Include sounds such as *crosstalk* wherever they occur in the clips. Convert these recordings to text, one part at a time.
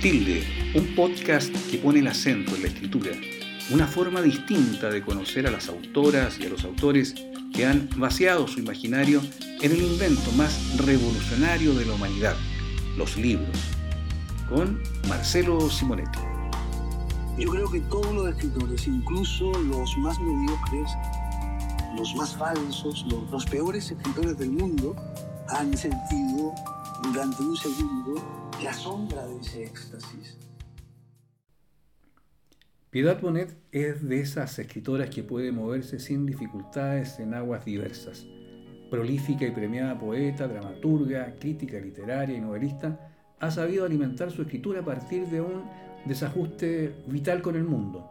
Tilde, un podcast que pone el acento en la escritura, una forma distinta de conocer a las autoras y a los autores que han vaciado su imaginario en el invento más revolucionario de la humanidad, los libros, con Marcelo Simonetti. Yo creo que todos los escritores, incluso los más mediocres, los más falsos, los, peores escritores del mundo, han sentido durante un segundo la sombra de ese éxtasis. Piedad Bonet es de esas escritoras que puede moverse sin dificultades en aguas diversas. Prolífica y premiada poeta, dramaturga, crítica literaria y novelista, ha sabido alimentar su escritura a partir de un desajuste vital con el mundo.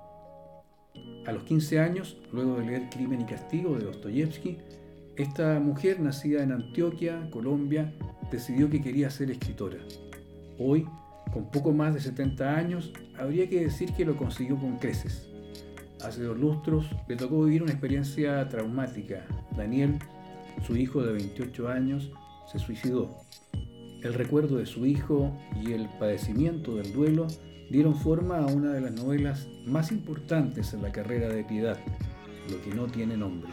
A los 15 años, luego de leer Crimen y Castigo de Dostoyevsky, esta mujer, nacida en Antioquia, Colombia, decidió que quería ser escritora. Hoy, con poco más de 70 años, habría que decir que lo consiguió con creces. Hace dos lustros le tocó vivir una experiencia traumática. Daniel, su hijo de 28 años, se suicidó. El recuerdo de su hijo y el padecimiento del duelo dieron forma a una de las novelas más importantes en la carrera de Piedad, Lo que no tiene nombre.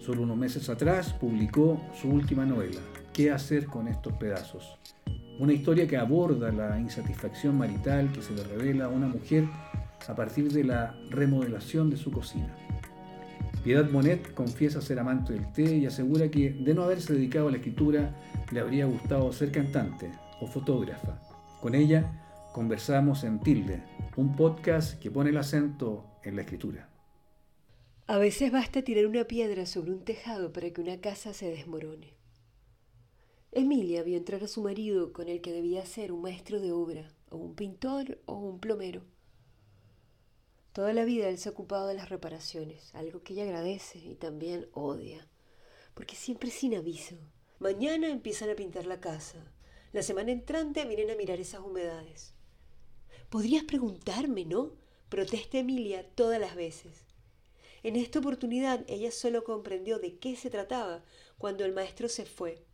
Solo unos meses atrás publicó su última novela, ¿Qué hacer con estos pedazos? Una historia que aborda la insatisfacción marital que se le revela a una mujer a partir de la remodelación de su cocina. Piedad Monet confiesa ser amante del té y asegura que de no haberse dedicado a la escritura le habría gustado ser cantante o fotógrafa. Con ella conversamos en Tilde, un podcast que pone el acento en la escritura. A veces basta tirar una piedra sobre un tejado para que una casa se desmorone. Emilia vio entrar a su marido con el que debía ser un maestro de obra, o un pintor, o un plomero. Toda la vida él se ha ocupado de las reparaciones, algo que ella agradece y también odia, porque siempre sin aviso. Mañana empiezan a pintar la casa, la semana entrante vienen a mirar esas humedades. Podrías preguntarme, ¿no? Protesta Emilia todas las veces. En esta oportunidad ella solo comprendió de qué se trataba cuando el maestro se fue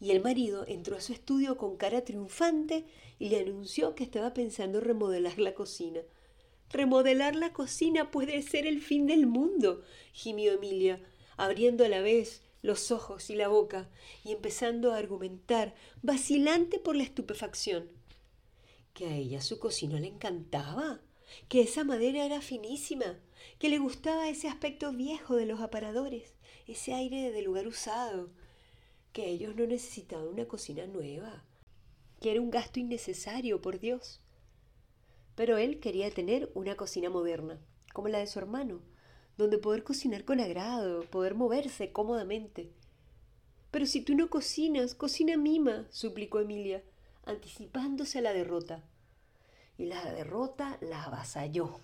y el marido entró a su estudio con cara triunfante y le anunció que estaba pensando remodelar la cocina. Remodelar la cocina puede ser el fin del mundo, gimió Emilia, abriendo a la vez los ojos y la boca y empezando a argumentar, vacilante por la estupefacción. Que a ella su cocina le encantaba, que esa madera era finísima, que le gustaba ese aspecto viejo de los aparadores, ese aire de lugar usado, que ellos no necesitaban una cocina nueva, que era un gasto innecesario, por Dios. Pero él quería tener una cocina moderna, como la de su hermano, donde poder cocinar con agrado, poder moverse cómodamente. Pero si tú no cocinas, cocina mima, suplicó Emilia, anticipándose a la derrota. Y la derrota la avasalló,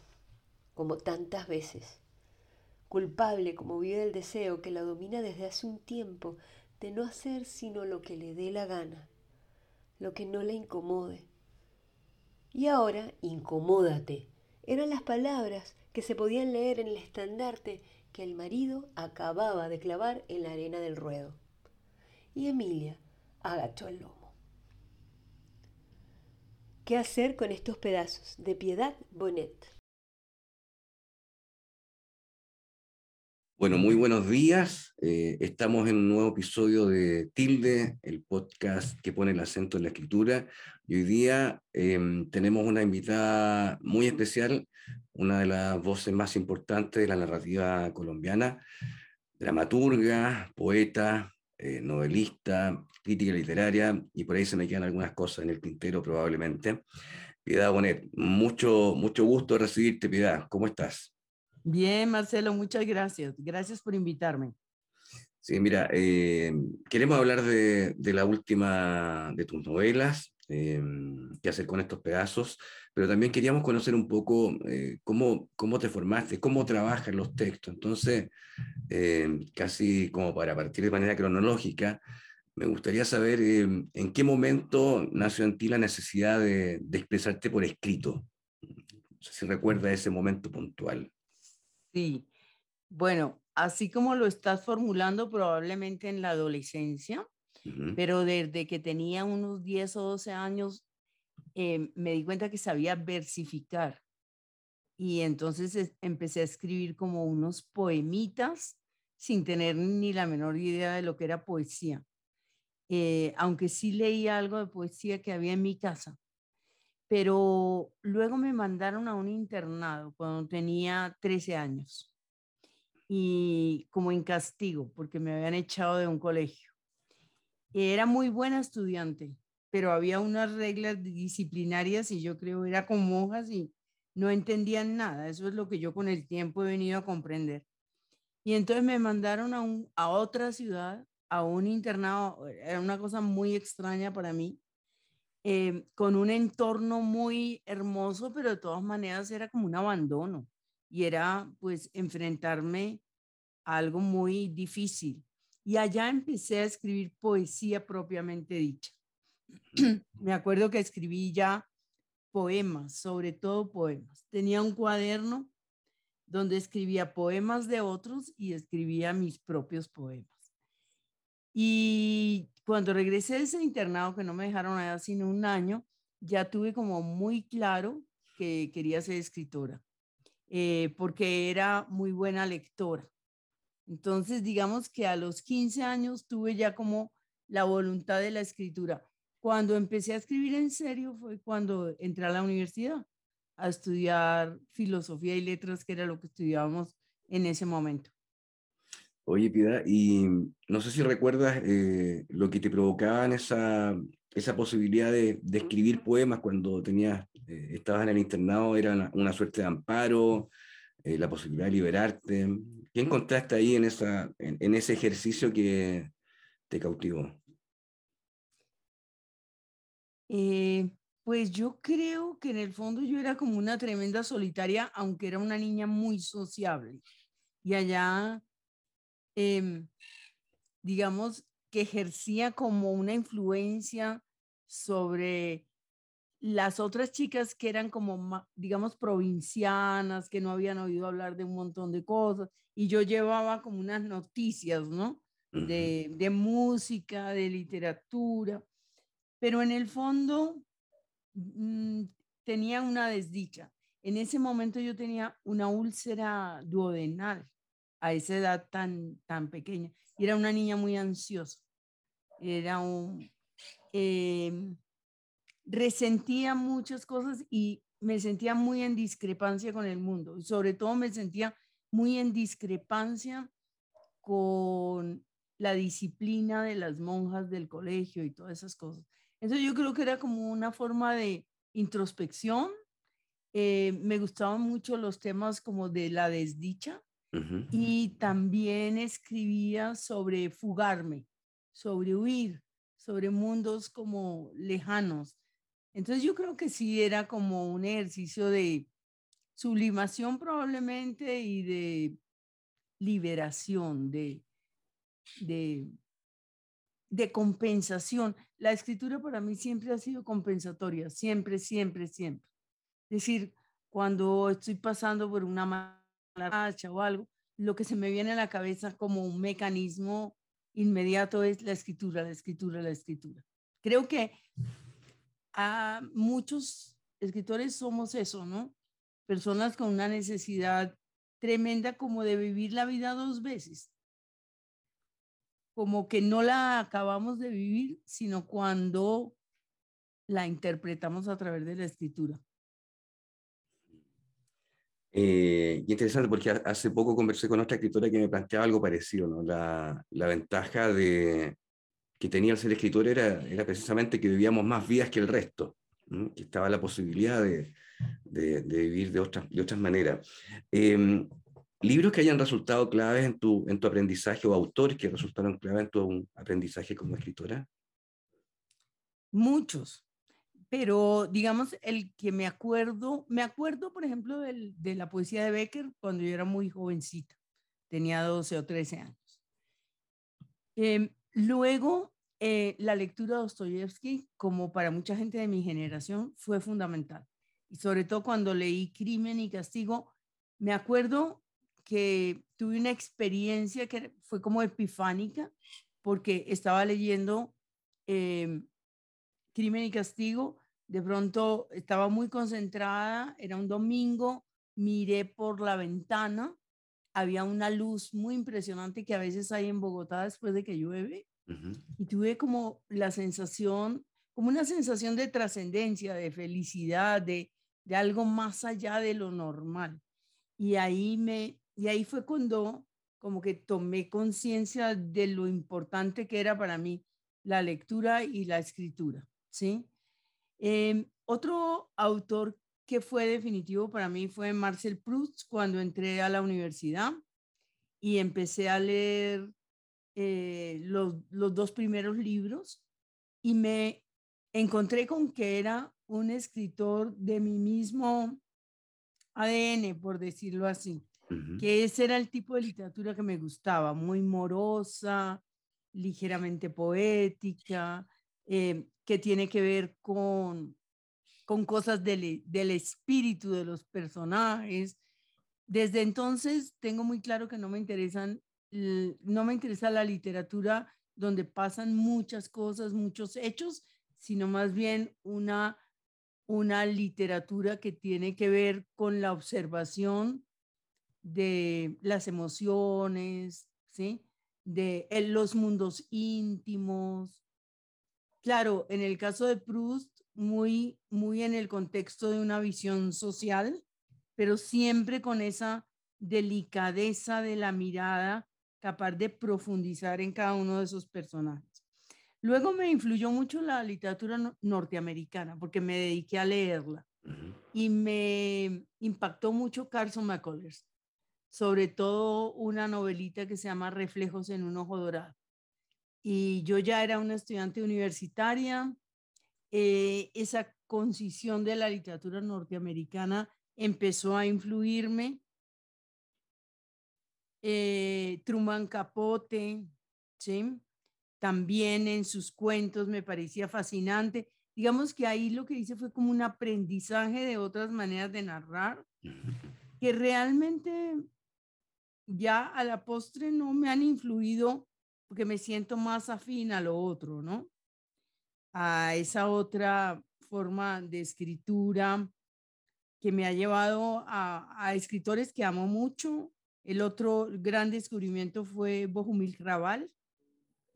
como tantas veces. Culpable como vive el deseo que la domina desde hace un tiempo de no hacer sino lo que le dé la gana, lo que no le incomode. Y ahora, incomódate, eran las palabras que se podían leer en el estandarte que el marido acababa de clavar en la arena del ruedo. Y Emilia agachó el lomo. ¿Qué hacer con estos pedazos? De Piedad Bonet. Bueno, muy buenos días. Eh, estamos en un nuevo episodio de Tilde, el podcast que pone el acento en la escritura. Y hoy día em, tenemos una invitada muy especial, una de las voces más importantes de la narrativa colombiana, dramaturga, poeta, eh, novelista, crítica literaria, y por ahí se me quedan algunas cosas en el tintero probablemente. Piedad Bonet, mucho, mucho gusto recibirte, Piedad. ¿Cómo estás? Bien, Marcelo, muchas gracias. Gracias por invitarme. Sí, mira, eh, queremos hablar de, la última de tus novelas, eh, qué hacer con estos pedazos, pero también queríamos conocer un poco eh, cómo, cómo te formaste, cómo trabajas los textos. Entonces, casi como para partir de manera cronológica, me gustaría saber en qué momento nació en ti la necesidad de, de expresarte por escrito. No sé si recuerda ese momento puntual. Sí, bueno, así como lo estás formulando probablemente en la adolescencia, pero desde que tenía unos 10 o 12 años eh, me di cuenta que sabía versificar. Y entonces empecé a escribir como unos poemitas sin tener ni la menor idea de lo que era poesía. Eh, aunque sí leía algo de poesía que había en mi casa. Pero luego me mandaron a un internado cuando tenía 13 años y como en castigo porque me habían echado de un colegio. Era muy buena estudiante, pero había unas reglas disciplinarias y yo creo era con monjas y no entendían nada. Eso es lo que yo con el tiempo he venido a comprender. Y entonces me mandaron a, un, a otra ciudad, a un internado, era una cosa muy extraña para mí, eh, con un entorno muy hermoso, pero de todas maneras era como un abandono y era pues enfrentarme a algo muy difícil. Y allá empecé a escribir poesía propiamente dicha. *clears throat* Me acuerdo que escribí ya poemas, sobre todo poemas. Tenía un cuaderno donde escribía poemas de otros y escribía mis propios poemas. Y cuando regresé de ese internado, que no me dejaron allá sino un año, ya tuve como muy claro que quería ser escritora, eh, porque era muy buena lectora. Entonces, digamos que a los 15 años tuve ya como la voluntad de la escritura. Cuando empecé a escribir en serio fue cuando entré a la universidad a estudiar filosofía y letras, que era lo que estudiábamos en ese momento. Oye, Pida, y no sé si recuerdas eh, lo que te provocaba esa, esa posibilidad de, de, escribir poemas cuando tenías, eh, estabas en el internado, era una, suerte de amparo, eh, la posibilidad de liberarte. ¿Qué encontraste ahí en, esa, en, en ese ejercicio que te cautivó? Eh, pues yo creo que en el fondo yo era como una tremenda solitaria, aunque era una niña muy sociable. Y allá, em, digamos, que ejercía como una influencia sobre las otras chicas que eran como, digamos, provincianas, que no habían oído hablar de un montón de cosas. Y yo llevaba como unas noticias, ¿no? De, de música, de literatura pero en el fondo mm, tenía una desdicha. En ese momento yo tenía una úlcera duodenal a esa edad tan, tan pequeña. Y era una niña muy ansiosa. Era un... Em, resentía muchas cosas y me sentía muy en discrepancia con el mundo. Sobre todo me sentía muy en discrepancia con la disciplina de las monjas del colegio y todas esas cosas. Entonces yo creo que era como una forma de introspección. Eh, me gustaban mucho los temas como de la desdicha y también escribía sobre fugarme, sobre huir, sobre mundos como lejanos. Entonces yo creo que sí era como un ejercicio de sublimación probablemente y de liberación, de, de de compensación. La escritura para mí siempre ha sido compensatoria, siempre, siempre, siempre. Es decir, cuando estoy pasando por una mala racha o algo, lo que se me viene a la cabeza como un mecanismo inmediato es la escritura, la escritura, la escritura. Creo que a muchos escritores somos eso, ¿no? Personas con una necesidad tremenda como de vivir la vida dos veces como que no la acabamos de vivir, sino cuando la interpretamos a través de la escritura. Eh, interesante porque hace poco conversé con otra escritora que me planteaba algo parecido. La, ventaja de, que tenía el ser escritor era, precisamente que vivíamos más vidas que el resto, que estaba la posibilidad de, vivir de otras, maneras. Eh, libros que hayan resultado claves en tu, en tu aprendizaje o autores que resultaron claves en tu aprendizaje como escritora? Muchos, pero digamos el que me acuerdo, me acuerdo por ejemplo del, de la poesía de Becker cuando yo era muy jovencita, tenía 12 o 13 años. Eh, luego, eh, la lectura de Dostoyevsky, como para mucha gente de mi generación, fue fundamental. Y sobre todo cuando leí Crimen y Castigo, me acuerdo que tuve una experiencia que fue como epifánica porque estaba leyendo em, Crimen y Castigo, de pronto estaba muy concentrada, era un domingo, miré por la ventana, había una luz muy impresionante que a veces hay en Bogotá después de que llueve, y tuve como la sensación, como una sensación de trascendencia, de felicidad, de, de algo más allá de lo normal. Y ahí me, y ahí fue cuando como que tomé conciencia de lo importante que era para mí la lectura y la escritura, ¿sí? Em, otro autor que fue definitivo para mí fue Marcel Proust cuando entré a la universidad y empecé a leer eh, los, los dos primeros libros y me encontré con que era un escritor de mi mismo ADN, por decirlo así que ese era el tipo de literatura que me gustaba, muy morosa, ligeramente poética, eh, que tiene que ver con, con cosas del, del espíritu de los personajes. Desde entonces tengo muy claro que no me interesan, no me interesa la literatura donde pasan muchas cosas, muchos hechos, sino más bien una, una literatura que tiene que ver con la observación de las emociones, ¿sí? De los mundos íntimos. Claro, en el caso de Proust, muy, muy en el contexto de una visión social, pero siempre con esa delicadeza de la mirada capaz de profundizar en cada uno de esos personajes. Luego me influyó mucho la literatura norteamericana porque me dediqué a leerla y me impactó mucho Carson McCullers sobre todo una novelita que se llama Reflejos en un ojo dorado. Y yo ya era una estudiante universitaria. Eh, esa concisión de la literatura norteamericana empezó a influirme. Eh, Truman Capote, ¿sí? también en sus cuentos me parecía fascinante. Digamos que ahí lo que hice fue como un aprendizaje de otras maneras de narrar, que realmente ya a la postre no me han influido porque me siento más afín a lo otro, ¿no? A esa otra forma de escritura que me ha llevado a, escritores que amo mucho. El otro gran descubrimiento fue Bohumil Raval,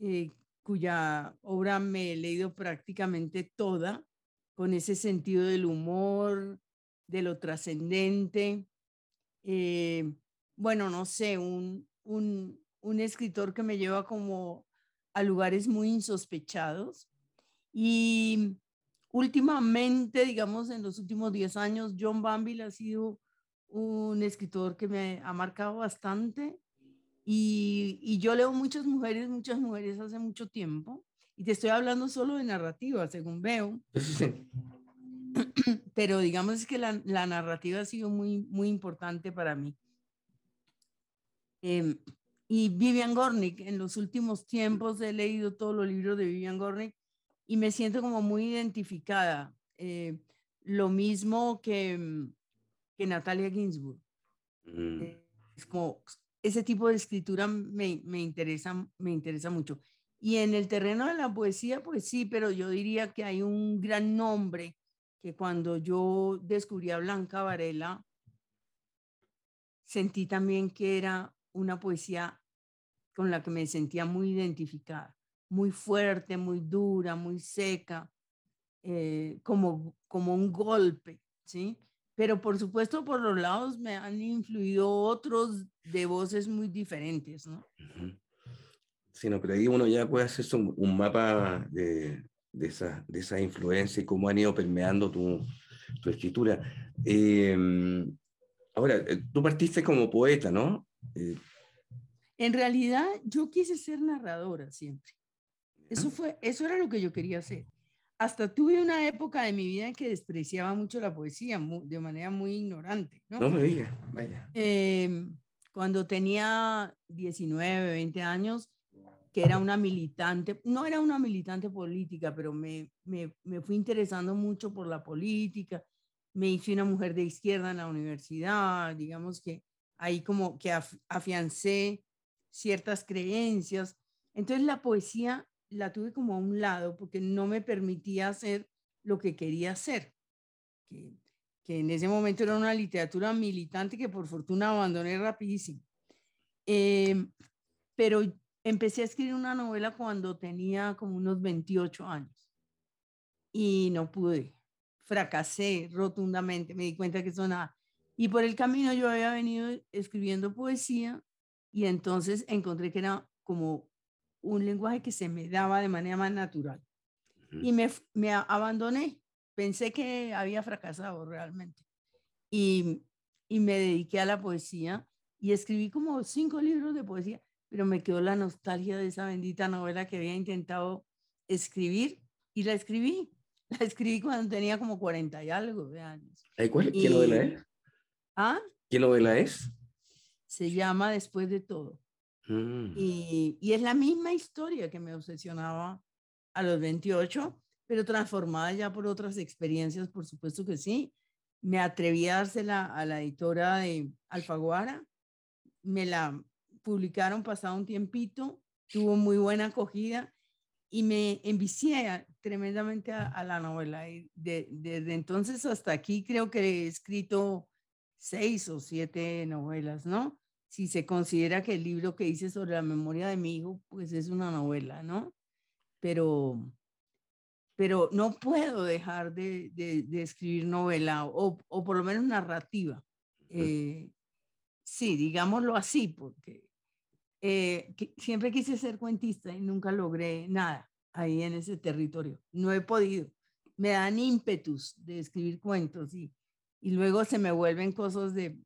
eh, cuya obra me he leído prácticamente toda, con ese sentido del humor, de lo trascendente. Eh, bueno, no sé, un, un, un escritor que me lleva como a lugares muy insospechados. Y últimamente, digamos, en los últimos 10 años, John Banville ha sido un escritor que me ha marcado bastante. Y, y, yo leo muchas mujeres, muchas mujeres hace mucho tiempo. Y te estoy hablando solo de narrativa, según veo. *clears throat* Pero digamos que la, la narrativa ha sido muy, muy importante para mí. Em, y Vivian Gornick, en los últimos tiempos he leído todos los libros de Vivian Gornick y me siento como muy identificada. Eh, lo mismo que, mm, que Natalia Ginsburg. Mm. Es como ese tipo de escritura me, me, interesa, me interesa mucho. Y en el terreno de la poesía, pues sí, pero yo diría que hay un gran nombre que cuando yo descubrí a Blanca Varela, sentí también que era una poesía con la que me sentía muy identificada, muy fuerte, muy dura, muy seca, eh, como, como un golpe, ¿sí? Pero por supuesto por los lados me han influido otros de voces muy diferentes, ¿no? Sí, no, pero ahí uno ya puede hacer un, mapa de, de, esa, de esa influencia y cómo han ido permeando tu, tu escritura. Em, ahora, eh, tú partiste como poeta, ¿no? Eh, en realidad, yo quise ser narradora siempre. Eso, fue, eso era lo que yo quería hacer. Hasta tuve una época de mi vida en que despreciaba mucho la poesía de manera muy ignorante. No, no me digas, vaya. Em, cuando tenía 19, 20 años, que era una militante, no era una militante política, pero me, me, me fui interesando mucho por la política. Me hice una mujer de izquierda en la universidad, digamos que ahí como que afiancé ciertas creencias. Entonces la poesía la tuve como a un lado porque no me permitía hacer lo que quería hacer, que, que en ese momento era una literatura militante que por fortuna abandoné rapidísimo. Em, pero empecé a escribir una novela cuando tenía como unos 28 años y no pude. Fracasé rotundamente, me di cuenta que eso nada. Y por el camino yo había venido escribiendo poesía y entonces encontré que era como un lenguaje que se me daba de manera más natural. Y me, me abandoné. Pensé que había fracasado realmente. Y, y me dediqué a la poesía y escribí como cinco libros de poesía, pero me quedó la nostalgia de esa bendita novela que había intentado escribir y la escribí. *laughs* La escribí cuando tenía como 40 y algo de años. ¿Cuál, ¿Qué novela es? ¿Ah? ¿Qué novela es? Se llama Después de todo. Mm. Y, y, es la misma historia que me obsesionaba a los 28, pero transformada ya por otras experiencias, por supuesto que sí. Me atreví a dársela a la editora de Alfaguara, me la publicaron pasado un tiempito, tuvo muy buena acogida y me envicié tremendamente a, la novela. Y de, desde entonces hasta aquí creo que he escrito seis o siete novelas, ¿no? Si se considera que el libro que hice sobre la memoria de mi hijo, pues es una novela, ¿no? Pero, pero no puedo dejar de, de, escribir novela o, o, por lo menos narrativa. Eh, sí, digámoslo así, porque eh, siempre quise ser cuentista y nunca logré nada ahí en ese territorio. No he podido. Me dan ímpetus de escribir cuentos y, y luego se me vuelven cosas de,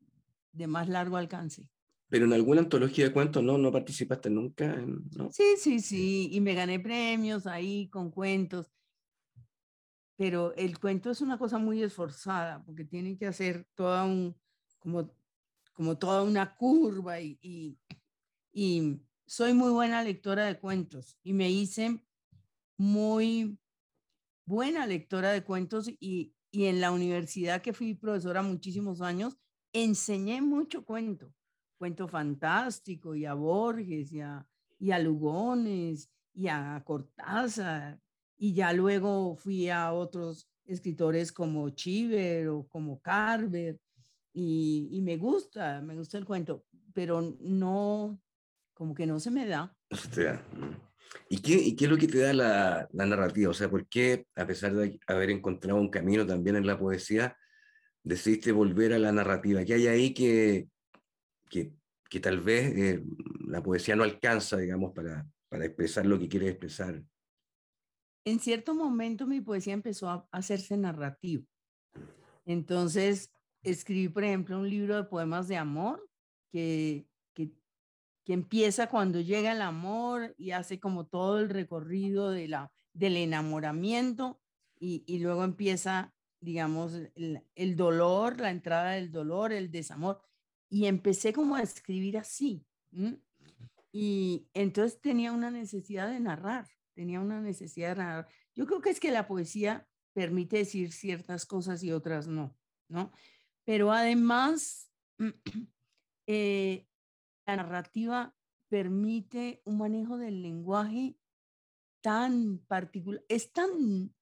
de más largo alcance. Pero en alguna antología de cuentos no, no participaste nunca. ¿no? Sí, sí, sí. Y me gané premios ahí con cuentos. Pero el cuento es una cosa muy esforzada porque tiene que hacer toda un, como, como toda una curva y, y, y soy muy buena lectora de cuentos y me hice muy buena lectora de cuentos y, y en la universidad que fui profesora muchísimos años, enseñé mucho cuento, cuento fantástico y a Borges y a, y a Lugones y a Cortázar y ya luego fui a otros escritores como Chiver o como Carver y, y me gusta, me gusta el cuento, pero no, como que no se me da. *laughs* ¿Y qué, ¿Y qué es lo que te da la, la, narrativa? O sea, ¿por qué, a pesar de haber encontrado un camino también en la poesía, decidiste volver a la narrativa? ¿Qué hay ahí que, que, que tal vez eh, la poesía no alcanza, digamos, para, para expresar lo que quiere expresar? En cierto momento mi poesía empezó a hacerse narrativa. Entonces, escribí, por ejemplo, un libro de poemas de amor que empieza cuando llega el amor y hace como todo el recorrido de la, del enamoramiento y, y luego empieza, digamos, el, el, dolor, la entrada del dolor, el desamor. Y empecé como a escribir así. Y entonces tenía una necesidad de narrar, tenía una necesidad de narrar. Yo creo que es que la poesía permite decir ciertas cosas y otras no, ¿no? Pero además, *clears throat* eh, la narrativa permite un manejo del lenguaje tan particular, es tan,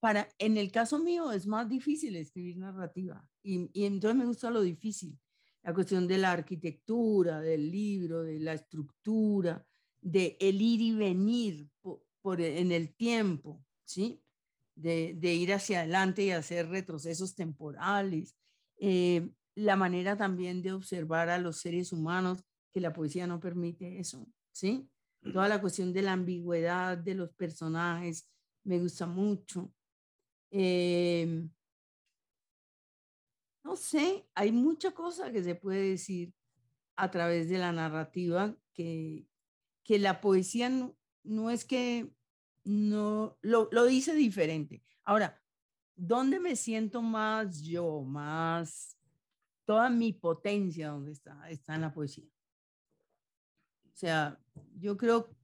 para, en el caso mío es más difícil escribir narrativa y, y entonces me gusta lo difícil, la cuestión de la arquitectura, del libro, de la estructura, de el ir y venir por, en el tiempo, ¿sí? De, de, ir hacia adelante y hacer retrocesos temporales. Eh, la manera también de observar a los seres humanos, que la poesía no permite eso, ¿sí? Toda la cuestión de la ambigüedad de los personajes me gusta mucho. Em, no sé, hay mucha cosa que se puede decir a través de la narrativa que, que la poesía no, no es que no lo, lo dice diferente. Ahora, ¿dónde me siento más yo, más toda mi potencia donde está, está en la poesía. O sea, yo creo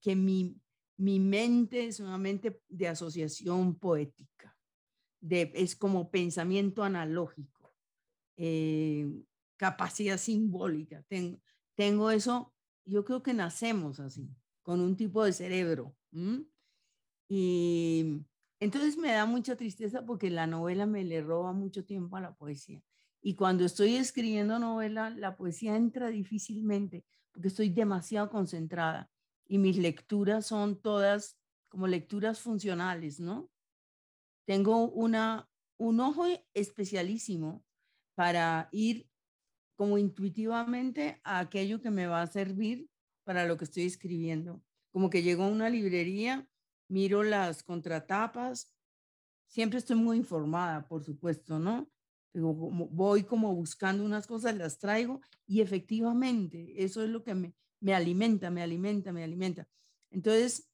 que mi, mi mente es una mente de asociación poética, de, es como pensamiento analógico, eh, capacidad simbólica. Tengo, tengo eso yo creo que nacemos así, con un tipo de cerebro. Y entonces me da mucha tristeza porque la novela me le roba mucho tiempo a la poesía. Y cuando estoy escribiendo novela, la poesía entra difícilmente porque estoy demasiado concentrada y mis lecturas son todas como lecturas funcionales, ¿no? Tengo una, un ojo especialísimo para ir como intuitivamente a aquello que me va a servir para lo que estoy escribiendo. Como que llego a una librería, miro las contratapas, siempre estoy muy informada, por supuesto, ¿no? Voy como buscando unas cosas, las traigo y efectivamente eso es lo que me, me alimenta, me alimenta, me alimenta. Entonces,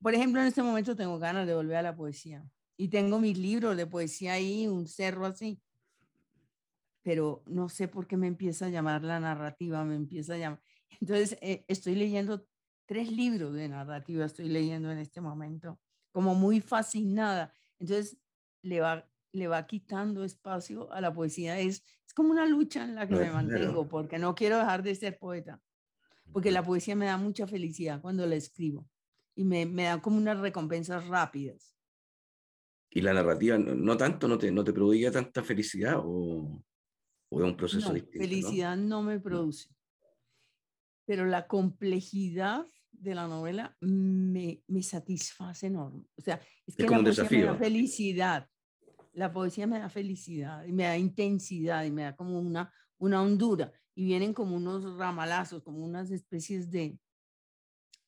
por ejemplo, en este momento tengo ganas de volver a la poesía y tengo mis libros de poesía ahí, un cerro así, pero no sé por qué me empieza a llamar la narrativa, me empieza a llamar. Entonces, eh, estoy leyendo tres libros de narrativa, estoy leyendo en este momento, como muy fascinada. Entonces, le va, le va quitando espacio a la poesía. Es, es como una lucha en la que me mantengo, porque no quiero dejar de ser poeta, porque la poesía me da mucha felicidad cuando la escribo y me, me da como unas recompensas rápidas. ¿Y la narrativa no, tanto, no te, no te produce tanta felicidad o, o es un proceso no, distinto? Felicidad no, me produce, pero la complejidad de la novela me, me satisface enorme. O sea, es que como la un poesía me desafío. da felicidad. La poesía me da felicidad y me da intensidad y me da como una, una hondura y vienen como unos ramalazos, como unas especies de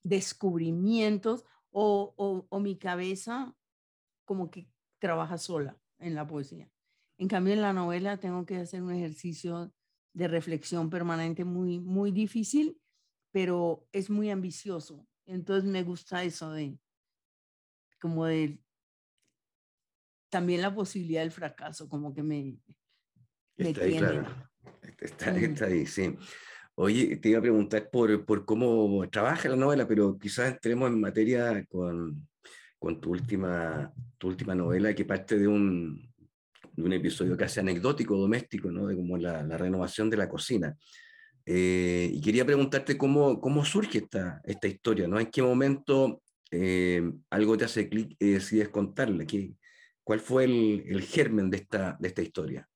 descubrimientos o, o, o mi cabeza como que trabaja sola en la poesía. En cambio, en la novela tengo que hacer un ejercicio de reflexión permanente muy, muy difícil, pero es muy ambicioso. Entonces me gusta eso de, como de, también la posibilidad del fracaso, como que me, me Está ahí, tiene. claro. Está, está ahí, sí. Oye, te iba a preguntar por, por cómo trabaja la novela, pero quizás entremos en materia con, con tu, última, tu última novela que parte de un, de un episodio casi anecdótico, doméstico, ¿no? De como la, la renovación de la cocina. Eh, y quería preguntarte cómo, cómo surge esta, esta historia, ¿no? ¿En qué momento eh, algo te hace clic y decides contarla? ¿Qué, ¿Cuál fue el, el germen de esta, de esta historia?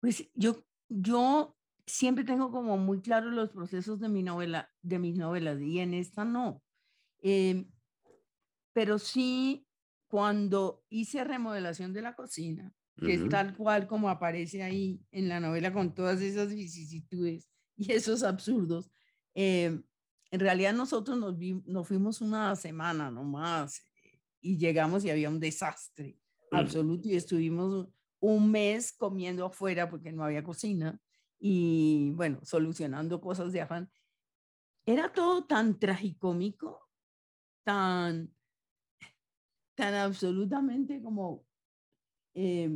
Pues yo, yo siempre tengo como muy claros los procesos de mi novela, de mis novelas, y en esta no. Eh, pero sí, cuando hice remodelación de la cocina, que Ujú. es tal cual como aparece ahí en la novela con todas esas vicisitudes *laughs* y esos absurdos, eh, en realidad nosotros nos, vi- nos fuimos una semana nomás y llegamos y había un desastre Mm. absoluto y estuvimos un mes comiendo afuera porque no había cocina y bueno, solucionando cosas de afán. Era todo tan tragicómico, tan, tan absolutamente como, eh,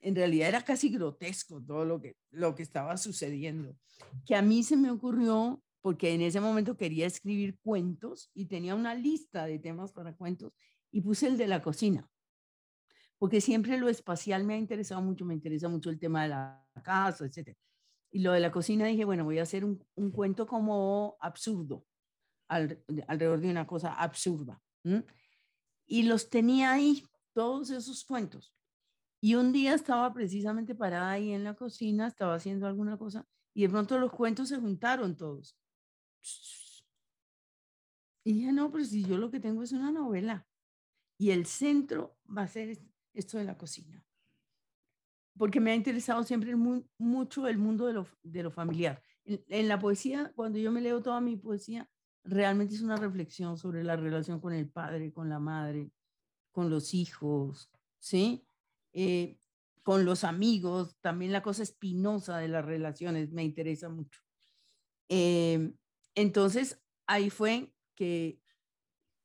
en realidad era casi grotesco todo lo que, lo que estaba sucediendo, que a mí se me ocurrió, porque en ese momento quería escribir cuentos y tenía una lista de temas para cuentos y puse el de la cocina porque siempre lo espacial me ha interesado mucho, me interesa mucho el tema de la casa, etc. Y lo de la cocina dije, bueno, voy a hacer un, un cuento como absurdo, al, alrededor de una cosa absurda. Y los tenía ahí, todos esos cuentos. Y un día estaba precisamente parada ahí en la cocina, estaba haciendo alguna cosa, y de pronto los cuentos se juntaron todos. Y dije, no, pero si yo lo que tengo es una novela. Y el centro va a ser esto de la cocina. Porque me ha interesado siempre mu mucho el mundo de lo, de lo familiar. En, en, la poesía, cuando yo me leo toda mi poesía, realmente es una reflexión sobre la relación con el padre, con la madre, con los hijos, ¿sí? Eh, con los amigos, también la cosa espinosa de las relaciones me interesa mucho. Eh, entonces, ahí fue que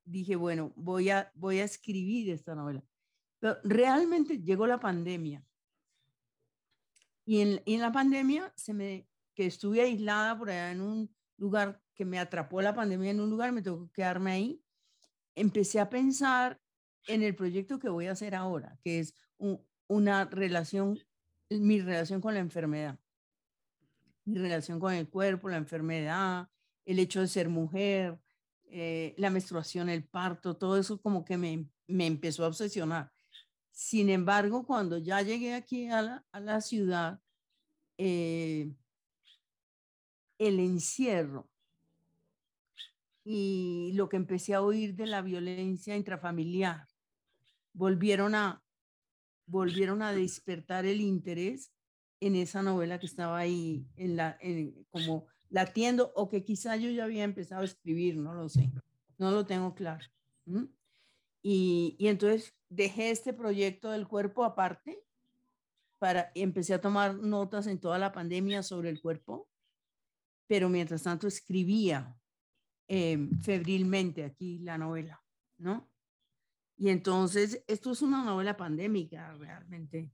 dije, bueno, voy a, voy a escribir esta novela. Pero realmente llegó la pandemia. Y en, en, la pandemia, se me, que estuve aislada por allá en un lugar que me atrapó la pandemia en un lugar, me tocó quedarme ahí. Empecé a pensar en el proyecto que voy a hacer ahora, que es un, una relación, mi relación con la enfermedad. mi relación con el cuerpo, la enfermedad, el hecho de ser mujer, eh, la menstruación, el parto, todo eso como que me, me empezó a obsesionar. Sin embargo, cuando ya llegué aquí a la, a la ciudad, eh, el encierro y lo que empecé a oír de la violencia intrafamiliar volvieron a, volvieron a despertar el interés en esa novela que estaba ahí en la, como latiendo o que quizá yo ya había empezado a escribir, no lo sé, no lo tengo claro. Y, y, entonces dejé este proyecto del cuerpo aparte para empecé a tomar notas en toda la pandemia sobre el cuerpo, pero mientras tanto escribía eh, febrilmente aquí la novela, ¿no? Y entonces, esto es una novela pandémica realmente.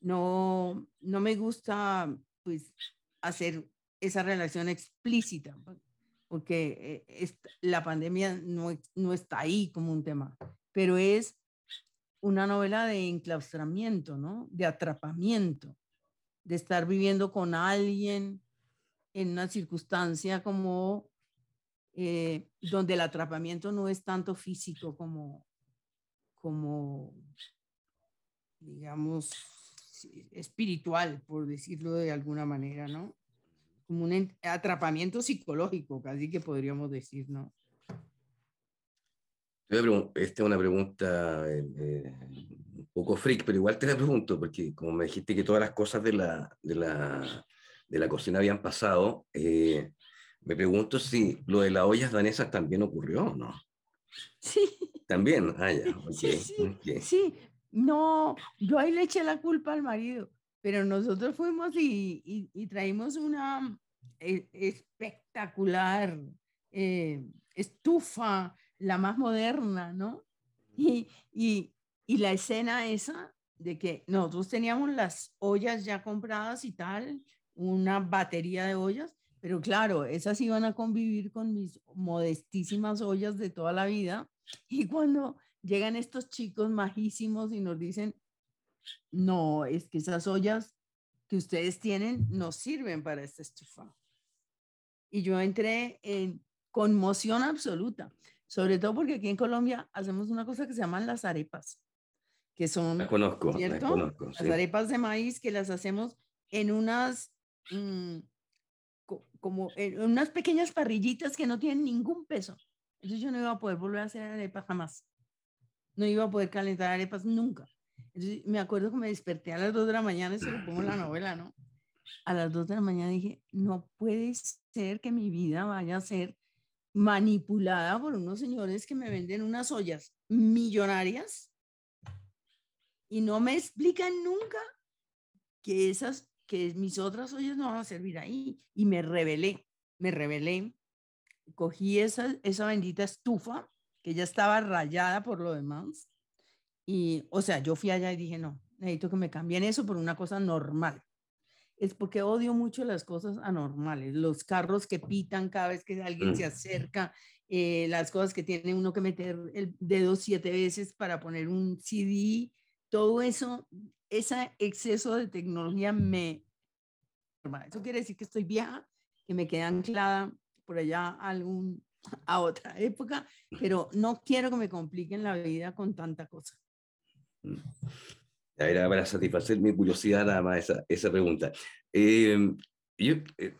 No, no me gusta, pues, hacer esa relación explícita, porque eh, la pandemia no, no está ahí como un tema, pero es una novela de enclaustramiento, ¿no? De atrapamiento, de estar viviendo con alguien en una circunstancia como eh, donde el atrapamiento no es tanto físico como, como, digamos, espiritual, por decirlo de alguna manera, ¿no? Como un atrapamiento psicológico, casi que podríamos decir, ¿no? Esta es una pregunta eh, eh, un poco freak, pero igual te la pregunto, porque como me dijiste que todas las cosas de la, de la, de la cocina habían pasado, eh, me pregunto si lo de las ollas danesas también ocurrió o no. Sí. También, ah, ya. *laughs* sí, sí, sí, no, yo ahí le eché la culpa al marido, pero nosotros fuimos y, y, y traímos una espectacular eh, estufa, la más moderna, ¿no? Y, y, y la escena esa de que nosotros teníamos las ollas ya compradas y tal, una batería de ollas, pero claro, esas iban a convivir con mis modestísimas ollas de toda la vida. *laughs* Y cuando llegan estos chicos majísimos y nos dicen, no, es que esas ollas que ustedes tienen no sirven para esta estufa. Y yo entré en conmoción absoluta, sobre todo porque aquí en Colombia hacemos una cosa que se llaman las arepas, que son, la conozco, ¿cierto? conozco, las arepas de maíz que las hacemos en unas mm, como en unas pequeñas parrillitas que no tienen ningún peso. Entonces yo no iba a poder volver a hacer arepas jamás. No iba a poder calentar arepas nunca. Entonces me acuerdo que me desperté a las 2 de la mañana y se lo pongo en la novela, ¿no? A las 2 de la mañana dije, no puede ser que mi vida vaya a ser manipulada por unos señores que me venden unas ollas millonarias y no me explican nunca que esas que mis otras ollas no van a servir ahí. Y me rebelé, me rebelé. Cogí esa, esa bendita estufa, que ya estaba rayada por lo demás. Y, o sea, yo fui allá y dije, no, necesito que me cambien eso por una cosa normal. Es porque odio mucho las cosas anormales, los carros que pitan cada vez que alguien se mm. acerca, eh, las cosas que tiene uno que meter el dedo siete veces para poner un CD, todo eso ese exceso de tecnología me... Eso quiere decir que estoy vieja, que me quedé anclada por allá a, algún, *laughs* a otra época, pero no quiero que me compliquen la vida con tanta cosa. Era para satisfacer mi curiosidad nada más esa, esa pregunta. Eh, yo, eh,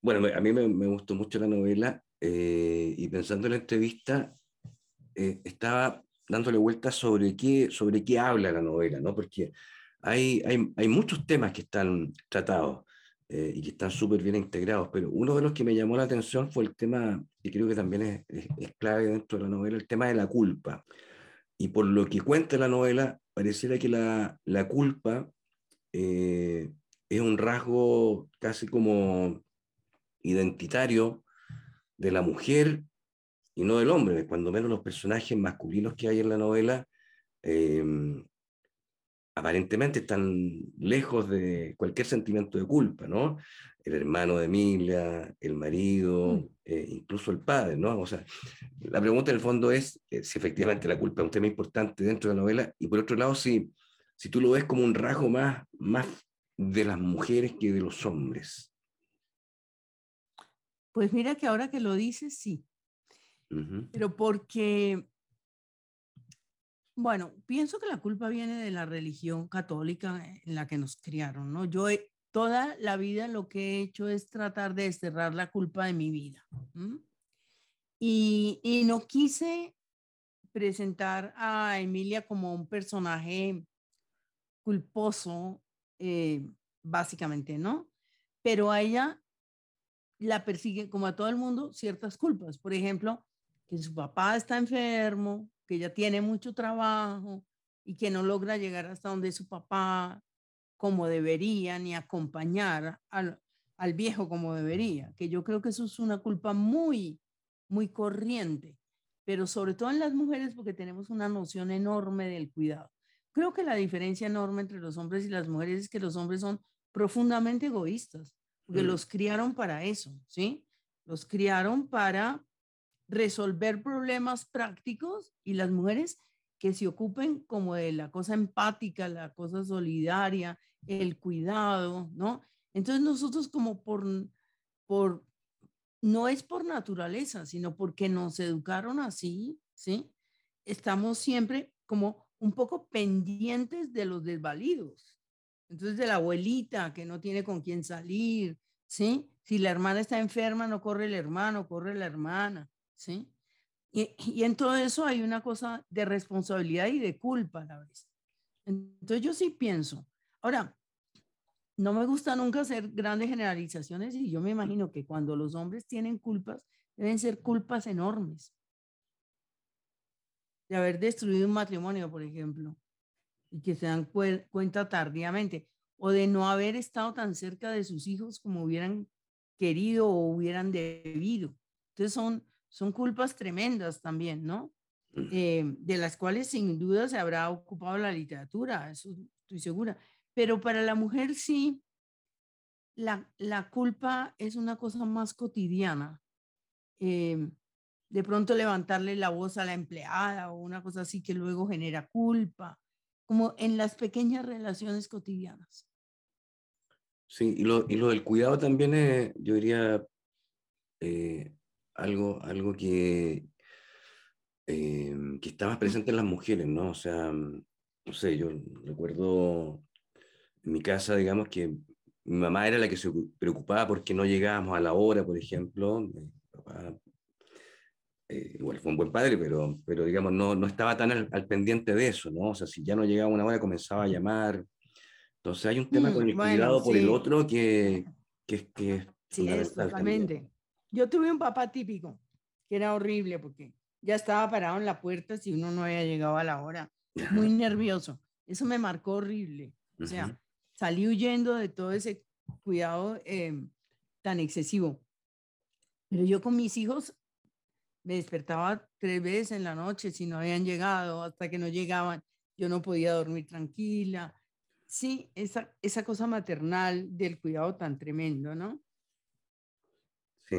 bueno, a mí me, me, gustó mucho la novela eh, y pensando en la entrevista, estaba dándole vueltas sobre qué, sobre qué habla la novela, ¿no? Porque hay, hay, hay muchos temas que están tratados eh, y que están súper bien integrados, pero uno de los que me llamó la atención fue el tema, y creo que también es, es, clave dentro de la novela, el tema de la culpa. Y por lo que cuenta la novela, pareciera que la, la culpa eh, es un rasgo casi como identitario de la mujer y no del hombre, cuando menos los personajes masculinos que hay en la novela eh, aparentemente están lejos de cualquier sentimiento de culpa, ¿no? El hermano de Emilia, el marido, mm. eh, incluso el padre, ¿no? O sea, la pregunta en el fondo es eh, si efectivamente la culpa es un tema importante dentro de la novela y por otro lado, si, si tú lo ves como un rasgo más, más de las mujeres que de los hombres. Pues mira que ahora que lo dices, sí. Pero porque, bueno, pienso que la culpa viene de la religión católica en la que nos criaron, ¿no? Yo toda la vida lo que he hecho es tratar de desterrar la culpa de mi vida. Y, y, no quise presentar a Emilia como un personaje culposo, eh, básicamente, ¿no? Pero a ella la persiguen, como a todo el mundo, ciertas culpas. Por ejemplo, que su papá está enfermo, que ella tiene mucho trabajo y que no logra llegar hasta donde su papá como debería, ni acompañar al, al viejo como debería, que yo creo que eso es una culpa muy, muy corriente, pero sobre todo en las mujeres porque tenemos una noción enorme del cuidado. Creo que la diferencia enorme entre los hombres y las mujeres es que los hombres son profundamente egoístas, porque mm. los criaron para eso, ¿sí? Los criaron para resolver problemas prácticos y las mujeres que se ocupen como de la cosa empática, la cosa solidaria, el cuidado, ¿no? Entonces nosotros como por, por, no es por naturaleza, sino porque nos educaron así, ¿sí? Estamos siempre como un poco pendientes de los desvalidos. Entonces, de la abuelita que no tiene con quién salir, ¿sí? Si la hermana está enferma, no corre el hermano, corre la hermana, ¿sí? Y, y en todo eso hay una cosa de responsabilidad y de culpa a la vez. Entonces, yo sí pienso. Ahora, no me gusta nunca hacer grandes generalizaciones y yo me imagino que cuando los hombres tienen culpas, deben ser culpas enormes. De haber destruido un matrimonio, por ejemplo, y que se dan cuenta tardíamente, o de no haber estado tan cerca de sus hijos como hubieran querido o hubieran debido. Entonces son, son culpas tremendas también, ¿no? Eh, de las cuales sin duda se habrá ocupado la literatura, eso estoy segura. Pero para la mujer sí, la, la culpa es una cosa más cotidiana. Eh, de pronto levantarle la voz a la empleada o una cosa así que luego genera culpa, como en las pequeñas relaciones cotidianas. Sí, y lo, y lo del cuidado también es, yo diría, eh, algo, algo que, eh, que está más presente en las mujeres, ¿no? O sea, no sé, yo recuerdo en mi casa, digamos que mi mamá era la que se preocupaba porque no llegábamos a la hora, por ejemplo. Mi papá, eh, igual fue un buen padre, pero, pero digamos, no, no estaba tan al, pendiente de eso, ¿no? O sea, si ya no llegaba una hora, comenzaba a llamar. Entonces hay un tema mm, con el cuidado por el otro que, que, que Sí, es totalmente. Yo tuve un papá típico, que era horrible porque ya estaba parado en la puerta si uno no había llegado a la hora. Muy *laughs* nervioso. Eso me marcó horrible. O sea, salí huyendo de todo ese cuidado em, tan excesivo. Pero yo con mis hijos me despertaba tres veces en la noche si no habían llegado, hasta que no llegaban, yo no podía dormir tranquila. Sí, esa, esa cosa maternal del cuidado tan tremendo, ¿no? Sí.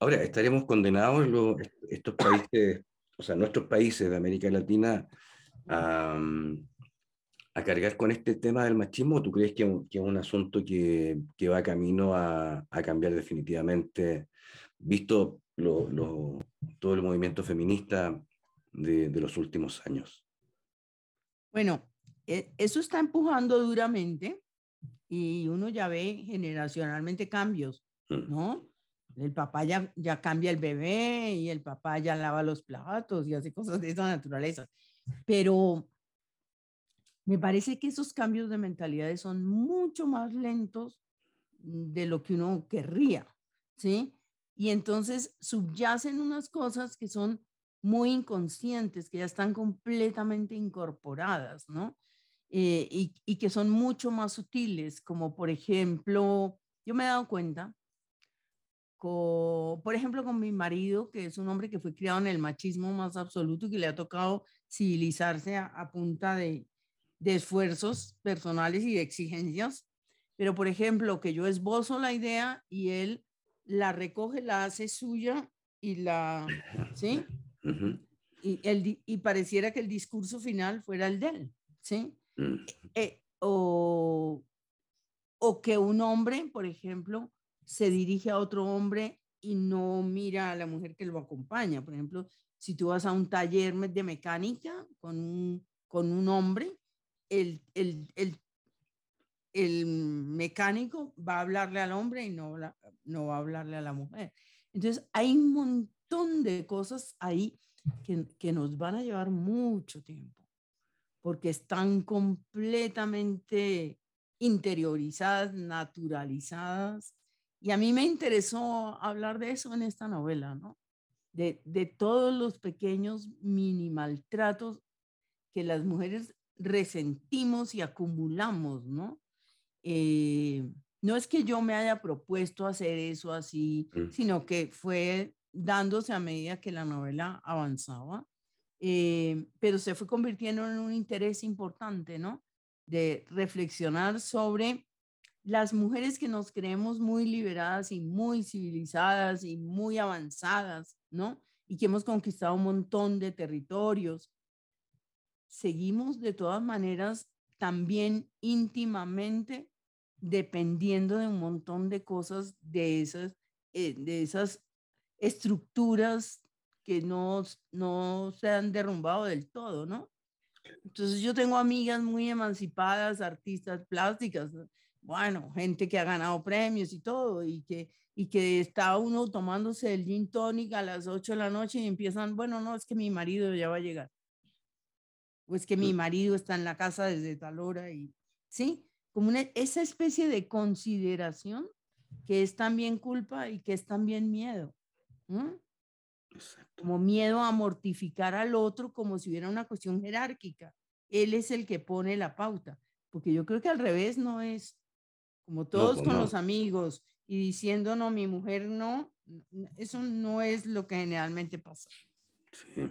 Ahora, estaremos condenados los, estos países, o sea, nuestros países de América Latina a, a cargar con este tema del machismo o tú crees que, es un asunto que, que va camino a, a, cambiar definitivamente, visto lo, lo, todo el movimiento feminista de, de, los últimos años? Bueno, e, eso está empujando duramente y uno ya ve generacionalmente cambios, mm. ¿no? El papá ya, ya cambia el bebé y el papá ya lava los platos y hace cosas de esa naturaleza. Pero me parece que esos cambios de mentalidades son mucho más lentos de lo que uno querría, ¿sí? Y entonces subyacen unas cosas que son muy inconscientes, que ya están completamente incorporadas, ¿no? Eh, y, y, que son mucho más sutiles, como por ejemplo, yo me he dado cuenta, con, por ejemplo, con mi marido, que es un hombre que fue criado en el machismo más absoluto y que le ha tocado civilizarse a, a punta de, de esfuerzos personales y de exigencias, pero por ejemplo, que yo esbozo la idea y él la recoge, la hace suya y la, ¿sí? y, el, y pareciera que el discurso final fuera el de él, ¿sí? Mm. Eh, o, o que un hombre, por ejemplo, se dirige a otro hombre y no mira a la mujer que lo acompaña. Por ejemplo, si tú vas a un taller de mecánica con un, con un hombre, el, el, el, el mecánico va a hablarle al hombre y no, no va a hablarle a la mujer. Entonces, hay un montón de cosas ahí que, que nos van a llevar mucho tiempo, porque están completamente interiorizadas, naturalizadas. Y a mí me interesó hablar de eso en esta novela, ¿no? De, de todos los pequeños mini maltratos que las mujeres resentimos y acumulamos, ¿no? Eh, no es que yo me haya propuesto hacer eso así, mm. sino que fue dándose a medida que la novela avanzaba, eh, pero se fue convirtiendo en un interés importante, ¿no? De reflexionar sobre las mujeres que nos creemos muy liberadas y muy civilizadas y muy avanzadas, ¿no? Y que hemos conquistado un montón de territorios, seguimos de todas maneras también íntimamente dependiendo de un montón de cosas, de esas, eh, de esas estructuras que no, no se han derrumbado del todo, ¿no? Entonces yo tengo amigas muy emancipadas, artistas plásticas, bueno, gente que ha ganado premios y todo, y que, y que está uno tomándose el gin tonic a las 8 de la noche y empiezan, bueno, no, es que mi marido ya va a llegar. O es que mi marido está en la casa desde tal hora y, ¿sí? Como una, esa especie de consideración que es también culpa y que es también miedo. Como miedo a mortificar al otro como si hubiera una cuestión jerárquica. Él es el que pone la pauta, porque yo creo que al revés no es como todos con los amigos y diciendo no, mi mujer no, eso no es lo que generalmente pasa. Sí.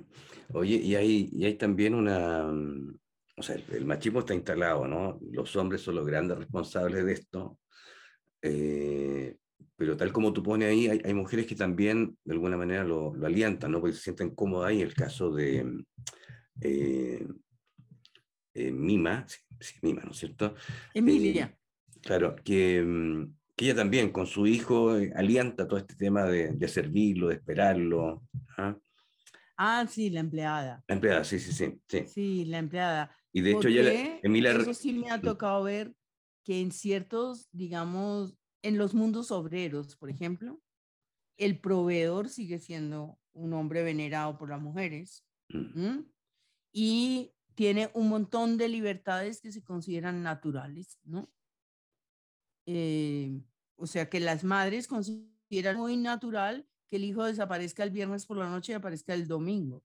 Oye, y hay, y hay también una, mm, o sea, el, machismo está instalado, ¿no? Los hombres son los grandes responsables de esto, eh, pero tal como tú pones ahí, hay, hay, mujeres que también de alguna manera lo, lo, alientan, ¿no? Porque se sienten cómodas ahí, el caso de mm, eh, eh, Mima, sí, Mima, ¿no es cierto? Emilia. Claro, que, mm, que, ella también con su hijo eh, alienta todo este tema de, de servirlo, de esperarlo. ¿ah? ¿ah? sí, la empleada. La empleada, sí, sí, sí. Sí, sí la empleada. Y de hecho, ella, Emilia... Eso sí me ha tocado ver que en ciertos, digamos, en los mundos obreros, por ejemplo, el proveedor sigue siendo un hombre venerado por las mujeres mm. y tiene un montón de libertades que se consideran naturales, ¿no? Eh, o sea que las madres consideran muy natural que el hijo desaparezca el viernes por la noche y aparezca el domingo.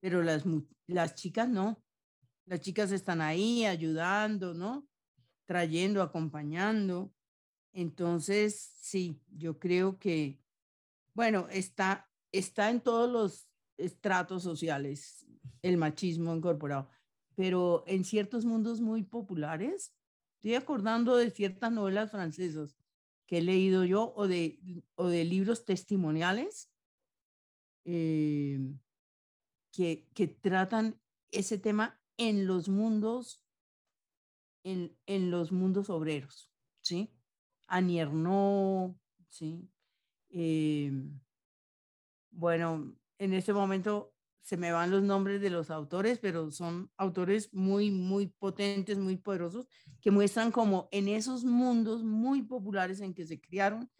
Pero las, las chicas no. Las chicas están ahí ayudando, ¿no? Trayendo, acompañando. Entonces, sí, yo creo que, bueno, está, está en todos los estratos sociales el machismo incorporado, pero en ciertos mundos muy populares Estoy acordando de ciertas novelas francesas que he leído yo o de, o de libros testimoniales eh, que, que tratan ese tema en los mundos, en, en los mundos obreros, ¿sí? Annie ¿sí? Eh, bueno, en este momento se me van los nombres de los autores, pero son autores muy, muy potentes, muy poderosos, que muestran como en esos mundos muy populares en que se criaron,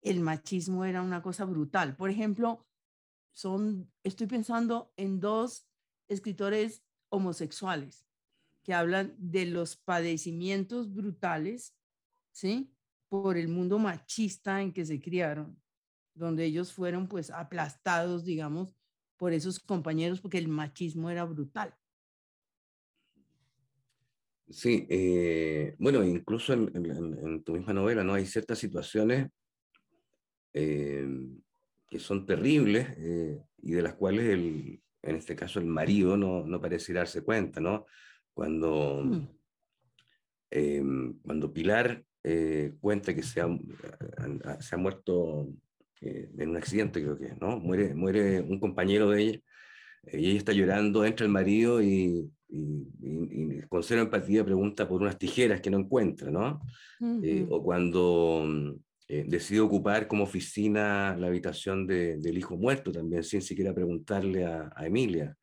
el machismo era una cosa brutal. Por ejemplo, son, estoy pensando en dos escritores homosexuales que hablan de los padecimientos brutales, ¿sí? Por el mundo machista en que se criaron, donde ellos fueron pues aplastados, digamos, por esos compañeros porque el machismo era brutal. Sí, eh, bueno, incluso en, tu misma novela, ¿no? Hay ciertas situaciones eh, que son terribles eh, y de las cuales, el, en este caso, el marido no, no parece darse cuenta, ¿no? Cuando, mm. cuando Pilar cuenta que se ha, se ha muerto eh, en un accidente creo que, ¿no? Muere, muere un compañero de ella eh, y ella está llorando, entra el marido y, y, con cero empatía pregunta por unas tijeras que no encuentra, ¿no? Eh, o cuando eh, decide ocupar como oficina la habitación del hijo muerto también, sin siquiera preguntarle a, Emilia.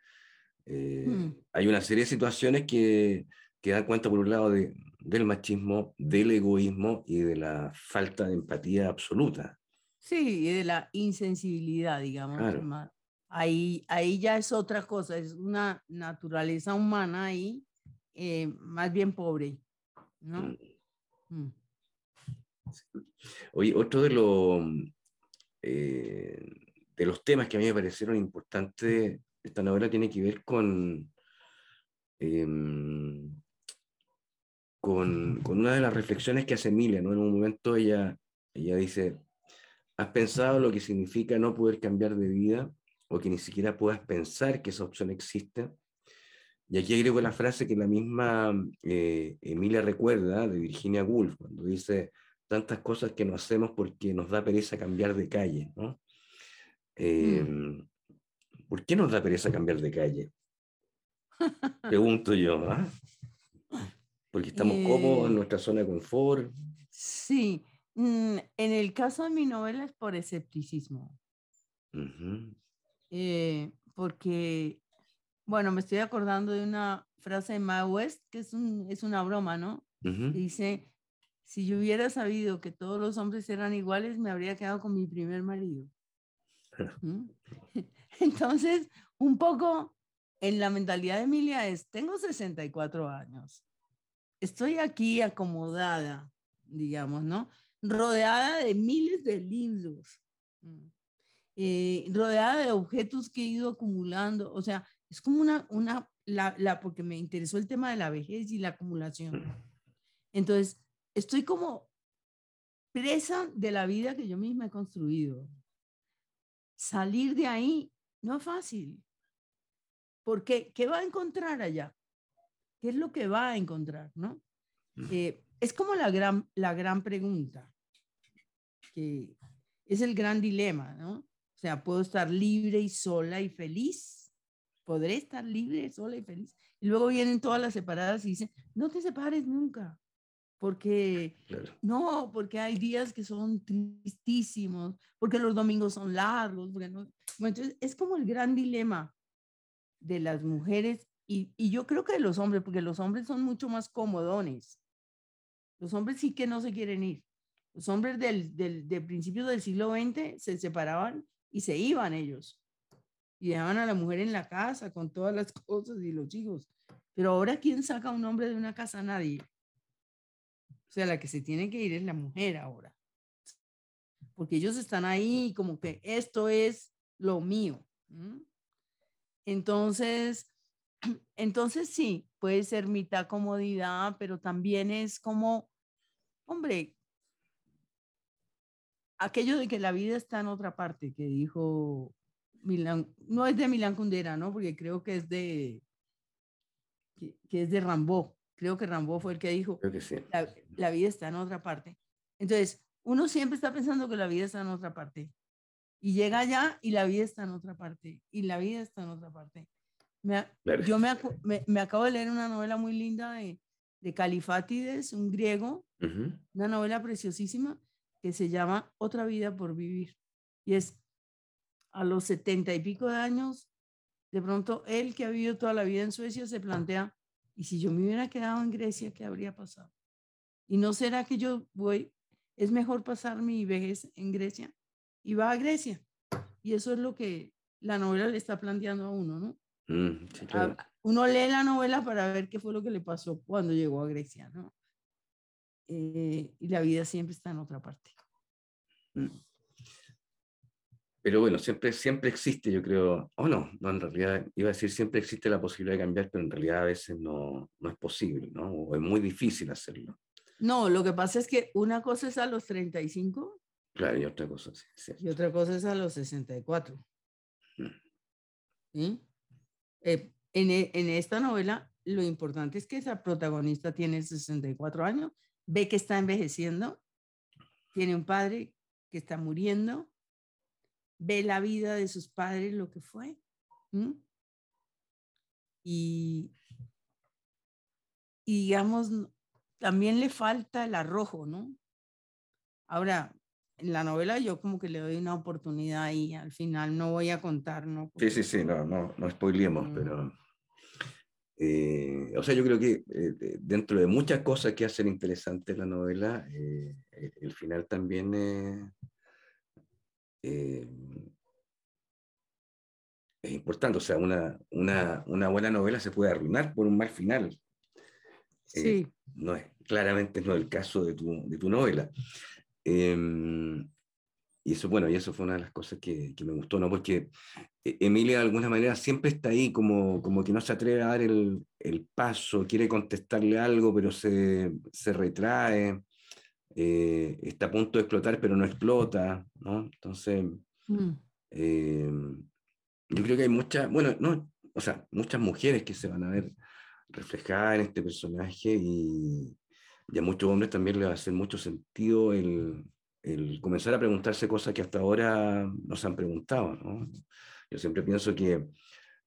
Eh, hmm. Hay una serie de situaciones que, que dan cuenta, por un lado, de, del machismo, del egoísmo y de la falta de empatía absoluta. Sí, y de la insensibilidad, digamos. Ahí, ahí ya es otra cosa, es una naturaleza humana ahí, eh, más bien pobre, ¿no? Mm. Mm. Oye, otro de, los eh, de los temas que a mí me parecieron importantes, esta novela tiene que ver con, em, con, con, una de las reflexiones que hace Emilia, ¿no? En un momento ella, ella dice, ¿has pensado lo que significa no poder cambiar de vida o que ni siquiera puedas pensar que esa opción existe? Y aquí agrego la frase que la misma eh, Emilia recuerda de Virginia Woolf, cuando dice, tantas cosas que no hacemos porque nos da pereza cambiar de calle, ¿no? Mm. Em, ¿Por qué nos da pereza cambiar de calle? *laughs* Pregunto yo, ¿ah? Porque estamos cómodos en eh, nuestra zona de confort. Sí, mm, en el caso de mi novela es por escepticismo. Eh, porque, bueno, me estoy acordando de una frase de Ma West, que es, un, es una broma, ¿no? Dice, si yo hubiera sabido que todos los hombres eran iguales, me habría quedado con mi primer marido. *laughs* ¿Mm? *laughs* Entonces, un poco en la mentalidad de Emilia es, tengo 64 años, estoy aquí acomodada, digamos, ¿no? Rodeada de miles de libros, eh, rodeada de objetos que he ido acumulando, o sea, es como una, una, la, la, porque me interesó el tema de la vejez y la acumulación. Entonces, estoy como presa de la vida que yo misma he construido. Salir de ahí no es fácil. Porque, ¿qué va a encontrar allá? ¿Qué es lo que va a encontrar? ¿no? Eh, es como la gran, la gran pregunta, que es el gran dilema, ¿no? O sea, ¿puedo estar libre y sola y feliz? ¿Podré estar libre, sola y feliz? Y luego vienen todas las separadas y dicen, no te separes nunca porque no, porque hay días que son tristísimos, porque los domingos son largos, bueno, entonces es como el gran dilema de las mujeres y, y, yo creo que de los hombres, porque los hombres son mucho más comodones. Los hombres sí que no se quieren ir. Los hombres del, del, de principios del siglo XX se separaban y se iban ellos. Y dejaban a la mujer en la casa con todas las *laughs* cosas y los hijos. Pero ahora, ¿quién saca a un hombre de una casa? Nadie. O sea, la que se tiene que ir es la mujer ahora. Porque ellos están ahí como que esto es lo mío. Entonces, *clears throat* entonces sí, puede ser mitad comodidad, pero también es como, hombre, aquello de que la vida está en otra parte, que dijo Milán, no es de Milán Kundera, ¿no? Porque creo que es de, que, que es de Rambo creo que Rambo fue el que dijo, que sí. la, vida está en otra parte. Entonces, uno siempre está pensando que la vida está en otra parte. Y llega allá y la vida está en otra parte. Y la vida está en otra parte. Me, yo me, me, acabo de leer una novela muy linda de, de Califátides, un griego, una novela preciosísima que se llama Otra vida por vivir. Y es a los setenta y pico de años, de pronto él que ha vivido toda la vida en Suecia se plantea, y si yo me hubiera quedado en Grecia, ¿qué habría pasado? ¿Y no será que yo voy, es mejor pasar mi vejez en Grecia? Y va a Grecia. Y eso es lo que la novela le está planteando a uno, ¿no? Mm, uno lee la novela para ver qué fue lo que le pasó cuando llegó a Grecia, ¿no? Eh, y la vida siempre está en otra parte. Mm. Pero bueno, siempre, siempre existe, yo creo, o no, no, en realidad iba a decir siempre existe la posibilidad de cambiar, pero en realidad a veces no, no es posible, ¿no? O es muy difícil hacerlo. No, lo que pasa es que una cosa es a los 35. Claro, y otra cosa sí, Y otra cosa es a los 64. Mm. ¿Sí? Eh, en, e, en esta novela, lo importante es que esa protagonista tiene 64 años, ve que está envejeciendo, tiene un padre que está muriendo, ve la vida de sus padres, lo que fue. Y, y digamos, también le falta el arrojo, ¿no? Ahora, la novela yo como que le doy una oportunidad y al final no voy a contar, ¿no? Sí, sí, sí, no, no, no spoilemos, mm. pero... Eh, o sea, yo creo que eh, dentro de muchas cosas que hacen interesante la novela, eh, el final también es importante. O sea, una, una, una, buena novela se puede arruinar por un mal final. Sí. no es, claramente no es el caso de tu, de tu novela. Em, y eso, bueno, y eso fue una de las cosas que, que, me gustó, ¿no? Porque e-, Emilia de alguna manera siempre está ahí como, como que no se atreve a dar el, el paso, quiere contestarle algo, pero se, se retrae, eh, está a punto de explotar, pero no explota, ¿no? Entonces, mm. em, yo creo que hay muchas, bueno, no, o sea, muchas mujeres que se van a ver reflejadas en este personaje y, y a muchos hombres también les va a hacer mucho sentido el, el comenzar a preguntarse cosas que hasta ahora no se han preguntado. ¿no? Yo siempre pienso que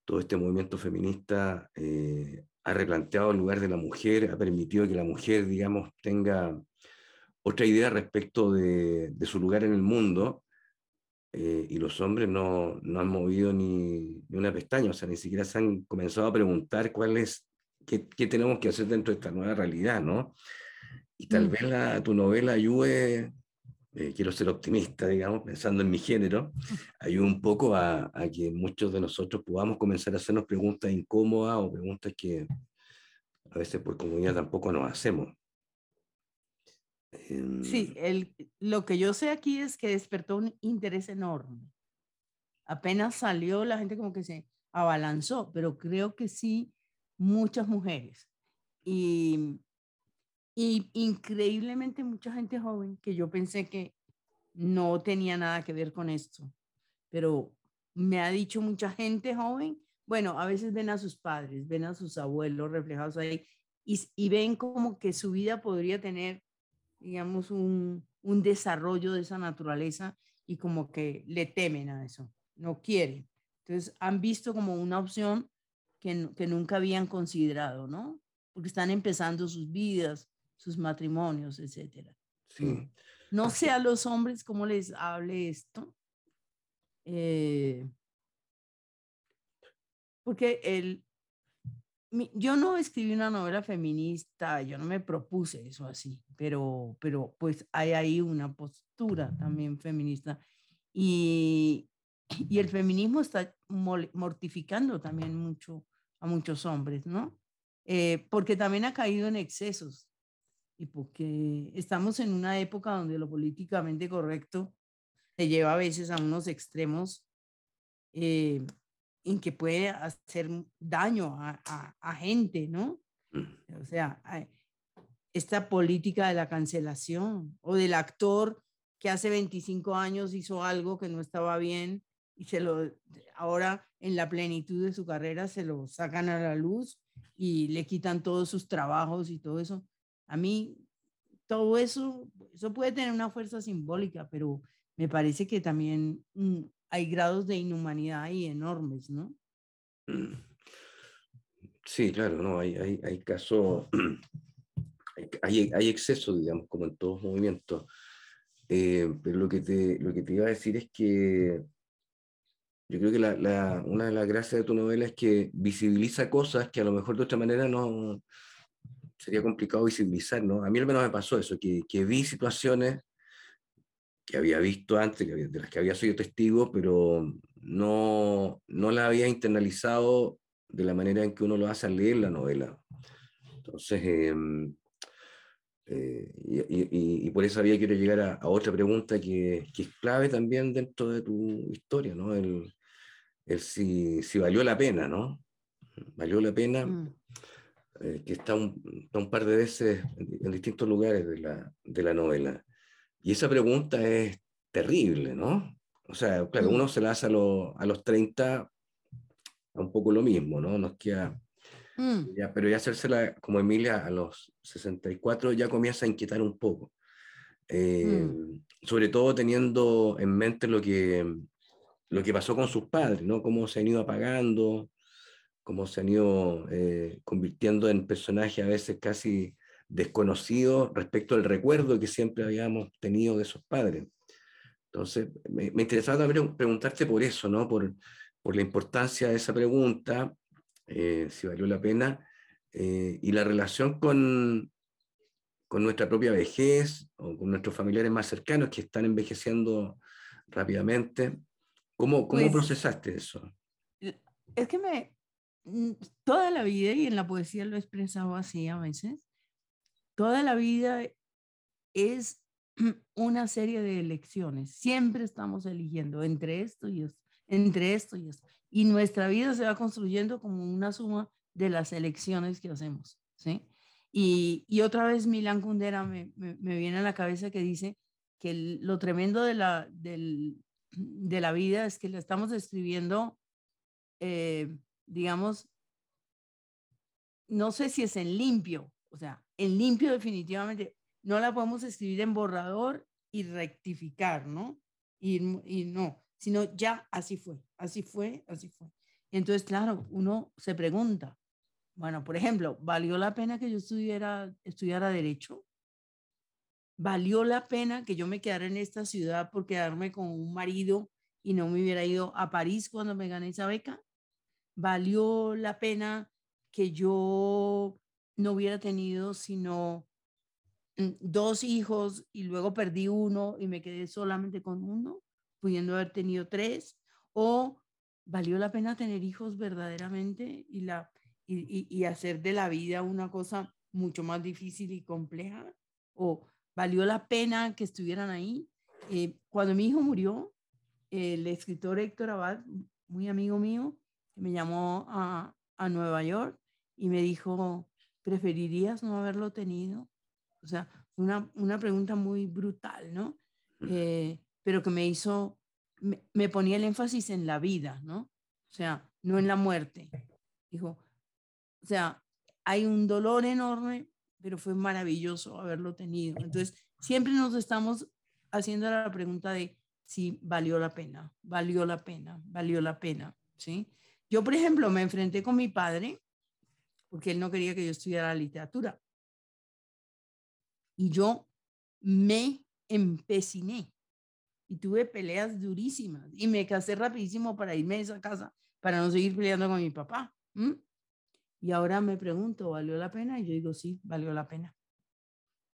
todo este movimiento feminista eh, ha replanteado el lugar de la mujer, ha permitido que la mujer, digamos, tenga otra idea respecto de, de su lugar en el mundo, eh, y los hombres no, no han movido ni, ni, una pestaña, o sea, ni siquiera se han comenzado a preguntar cuál es, qué, qué tenemos que hacer dentro de esta nueva realidad, ¿no? Y tal mm. vez la, tu novela ayude, eh, quiero ser optimista, digamos, pensando en mi género, *laughs* ayude un poco a, a, que muchos de nosotros podamos comenzar a hacernos preguntas incómodas o preguntas que a veces por comunidad tampoco nos hacemos. Sí, em, el, lo que yo sé aquí es que despertó un interés enorme. Apenas salió, la gente como que se abalanzó, pero creo que sí, muchas mujeres. Y y increíblemente mucha gente joven que yo pensé que no tenía nada que ver con esto, pero me ha dicho mucha gente joven, bueno, a veces ven a sus padres, ven a sus abuelos reflejados ahí y, y ven como que su vida podría tener, digamos, un, un desarrollo de esa naturaleza y como que le temen a eso, no quieren. Entonces han visto como una opción que, que nunca habían considerado, ¿no? Porque están empezando sus vidas, sus matrimonios, etcétera. Sí. No sé a los hombres cómo les hable esto. Eh, porque el, yo no escribí una novela feminista, yo no me propuse eso así, pero, pero pues hay ahí una postura también feminista. Y, y el feminismo está mortificando también mucho a muchos hombres, ¿no? Eh, porque también ha caído en excesos y porque estamos en una época donde lo políticamente correcto se lleva a veces a unos extremos eh, en que puede hacer daño a, a, gente, ¿no? Mm. O sea, esta política de la cancelación o del actor que hace 25 años hizo algo que no estaba bien y se lo ahora en la plenitud de su carrera se lo sacan a la luz y le quitan todos sus trabajos y todo eso. A mí todo eso, eso puede tener una fuerza simbólica, pero me parece que también mm, hay grados de inhumanidad ahí enormes, ¿no? Mm. Sí, claro, no, hay, hay, hay casos, *clears throat* hay, hay exceso, digamos, como en todos movimientos. Eh, pero lo que, te, lo que te iba a decir es que yo creo que la, la, una de las gracias de tu novela es que visibiliza cosas que a lo mejor de otra manera no, sería complicado visibilizar, ¿no? A mí al menos me pasó eso, que, que vi situaciones que había visto antes, que de las que había sido testigo, pero no, no la había internalizado de la manera en que uno lo hace al leer la novela. Entonces, em, eh, y, y, por eso había quiero llegar a, a otra pregunta que, que, es clave también dentro de tu historia, ¿no? El, el si, si, valió la pena, ¿no? ¿Valió la pena? Mm. Eh, que está un, un, par de veces en, distintos lugares de la, de la, novela. Y esa pregunta es terrible, ¿no? O sea, claro, mm. uno se la hace a, a los 30, un poco lo mismo, ¿no? Nos queda... Mm. Ya, pero ya hacérsela como Emilia a los 64 ya comienza a inquietar un poco. Eh, mm. Sobre todo teniendo en mente lo que, lo que pasó con sus padres, ¿no? Cómo se han ido apagando, cómo se han ido eh, convirtiendo en personajes a veces casi desconocidos respecto al recuerdo que siempre habíamos tenido de esos padres. Entonces, me, me interesaba preguntarte por eso, ¿no? Por, por la importancia de esa pregunta, eh, si valió la pena, eh, y la relación con, con nuestra propia vejez o con nuestros familiares más cercanos que están envejeciendo rápidamente. ¿Cómo, cómo pues procesaste eso? Es que me, toda la vida, y en la poesía lo he expresado así a veces, toda la vida es *clears throat* una serie de elecciones. Siempre estamos eligiendo entre esto y esto, entre esto y esto. Y nuestra vida se va construyendo como una suma de las elecciones que hacemos, ¿sí? Y, y otra vez Milán Kundera me, me, viene a la cabeza que dice que lo tremendo de la, del, de la vida es que la estamos escribiendo, eh, digamos, no sé si es en limpio, o sea, en limpio definitivamente, no la podemos escribir en borrador y rectificar, ¿no? Y, y no, sino ya así fue, así fue, así fue. Entonces, claro, uno se pregunta, bueno, por ejemplo, ¿valió la pena que yo estudiara, estudiara derecho? ¿Valió la pena que yo me quedara en esta ciudad por quedarme con un marido y no me hubiera ido a París cuando me gané esa beca? ¿Valió la pena que yo no hubiera tenido sino mm, dos hijos y luego perdí uno y me quedé solamente con uno, pudiendo haber tenido tres? ¿O valió la pena tener hijos verdaderamente y, la, y, y, hacer de la vida una cosa mucho más difícil y compleja? ¿O valió la pena que estuvieran ahí? Eh, cuando mi hijo murió, el escritor Héctor Abad, muy amigo mío, me llamó a, a Nueva York y me dijo, ¿preferirías no haberlo tenido? O sea, una, una pregunta muy brutal, ¿no? Eh, pero que me hizo, me, me, ponía el énfasis en la vida, ¿no? O sea, no en la muerte. Dijo, o sea, hay un dolor enorme, pero fue maravilloso haberlo tenido. Entonces, siempre nos estamos haciendo la pregunta de si valió la pena, valió la pena, valió la pena, ¿sí? Yo, por ejemplo, me enfrenté con mi padre porque él no quería que yo estudiara literatura. Y yo me empeciné y tuve peleas durísimas y me casé rapidísimo para irme de esa casa para no seguir peleando con mi papá. Y ahora me pregunto, ¿valió la pena? Y yo digo, sí, valió la pena.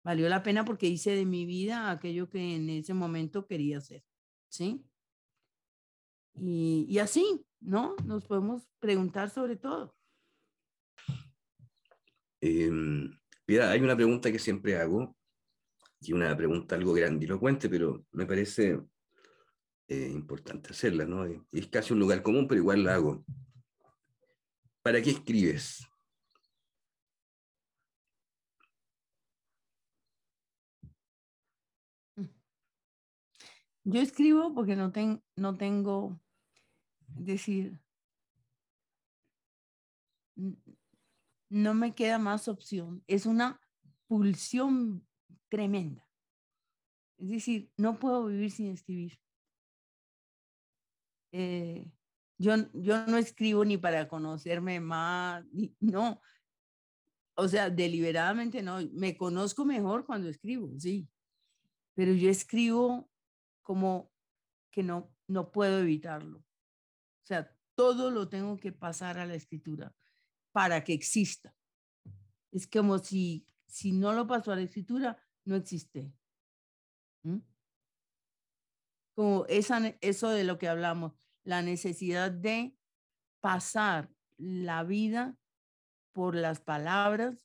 Valió la pena porque hice de mi vida aquello que en ese momento quería hacer. ¿Sí? Y, y así, ¿no? Nos podemos preguntar sobre todo. Eh, hay una pregunta que siempre hago, y una pregunta algo grandilocuente, pero me parece eh, importante hacerla, ¿no? Es casi un lugar común, pero igual la hago. ¿Para qué escribes? Yo escribo porque no, ten, no tengo, decir, no me queda más opción. Es una pulsión tremenda. Es decir, no puedo vivir sin escribir. Eh, yo, yo no escribo ni para conocerme más, no. O sea, deliberadamente no. Me conozco mejor cuando escribo, sí. Pero yo escribo como que no, no puedo evitarlo. Sea, todo lo tengo que pasar a la escritura para que exista. Es como si, si no lo pasó a la escritura, no existe. Como esa, eso de lo que hablamos, la necesidad de pasar la vida por las palabras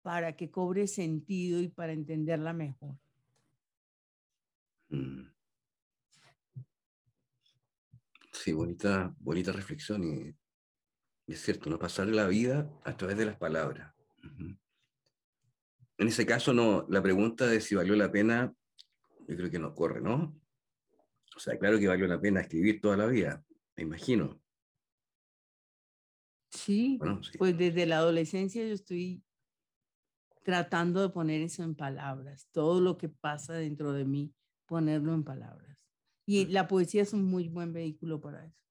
para que cobre sentido y para entenderla mejor. Mm. Sí, bonita, bonita reflexión y es cierto, no pasar la vida a través de las palabras. En ese caso, no, la pregunta de si valió la pena, yo creo que no corre, ¿no? O sea, claro que valió la pena escribir toda la vida, me imagino. Sí, pues desde la adolescencia yo estoy tratando de poner eso en palabras, todo lo que pasa dentro de mí, ponerlo en palabras. Y la poesía es un muy buen vehículo para eso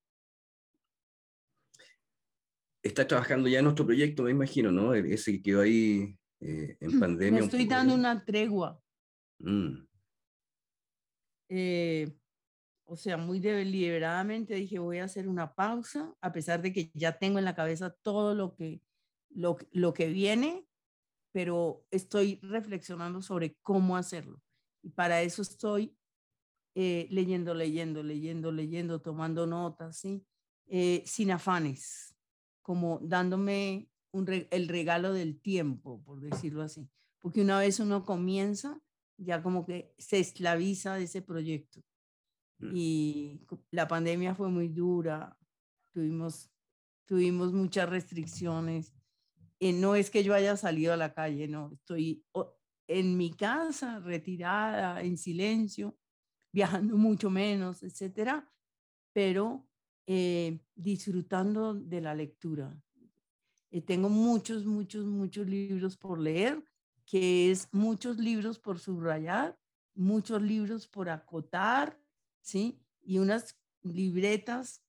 está trabajando ya en nuestro proyecto, me imagino, ¿no? E-, ese que quedó ahí eh, en *clears throat* pandemia. Me estoy dando una tregua. Mm. eh, o sea, muy deliberadamente dije, voy a hacer una pausa, a pesar de que ya tengo en la cabeza todo lo que, lo, lo que viene, pero estoy reflexionando sobre cómo hacerlo. Y para eso estoy eh, leyendo, leyendo, leyendo, leyendo, tomando notas, ¿sí? Eh, sin afanes, como dándome el regalo del tiempo, por decirlo así. Porque una vez uno comienza, ya como que se esclaviza de ese proyecto. Mm. Y la pandemia fue muy dura, tuvimos, tuvimos muchas restricciones. Y no es que yo haya salido a la calle, no, estoy en mi casa, retirada, en silencio, viajando mucho menos, etcétera, pero eh, disfrutando de la lectura. Eh, tengo muchos, muchos, muchos libros por leer, que es muchos libros por subrayar, muchos libros por acotar, ¿sí? Y unas libretas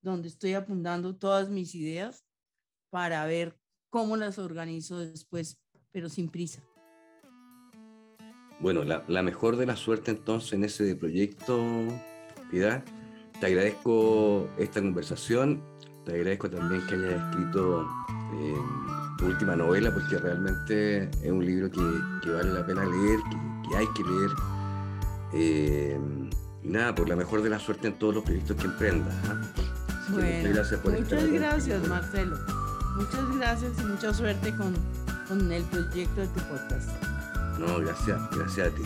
donde estoy apuntando todas mis ideas para ver cómo las organizo después, pero sin prisa. Bueno, la, la mejor de la suerte entonces en ese proyecto, Piedad. Te agradezco esta conversación, te agradezco también que hayas escrito eh, tu última novela, porque realmente es un libro que, que vale la pena leer, que, que hay que leer. Eh, y nada, por la mejor de la suerte en todos los proyectos que emprendas. ¿ah? Bueno, gracias por muchas gracias, Marcelo. Muchas gracias y mucha suerte con, con el proyecto de tu podcast. No, gracias, gracias a ti.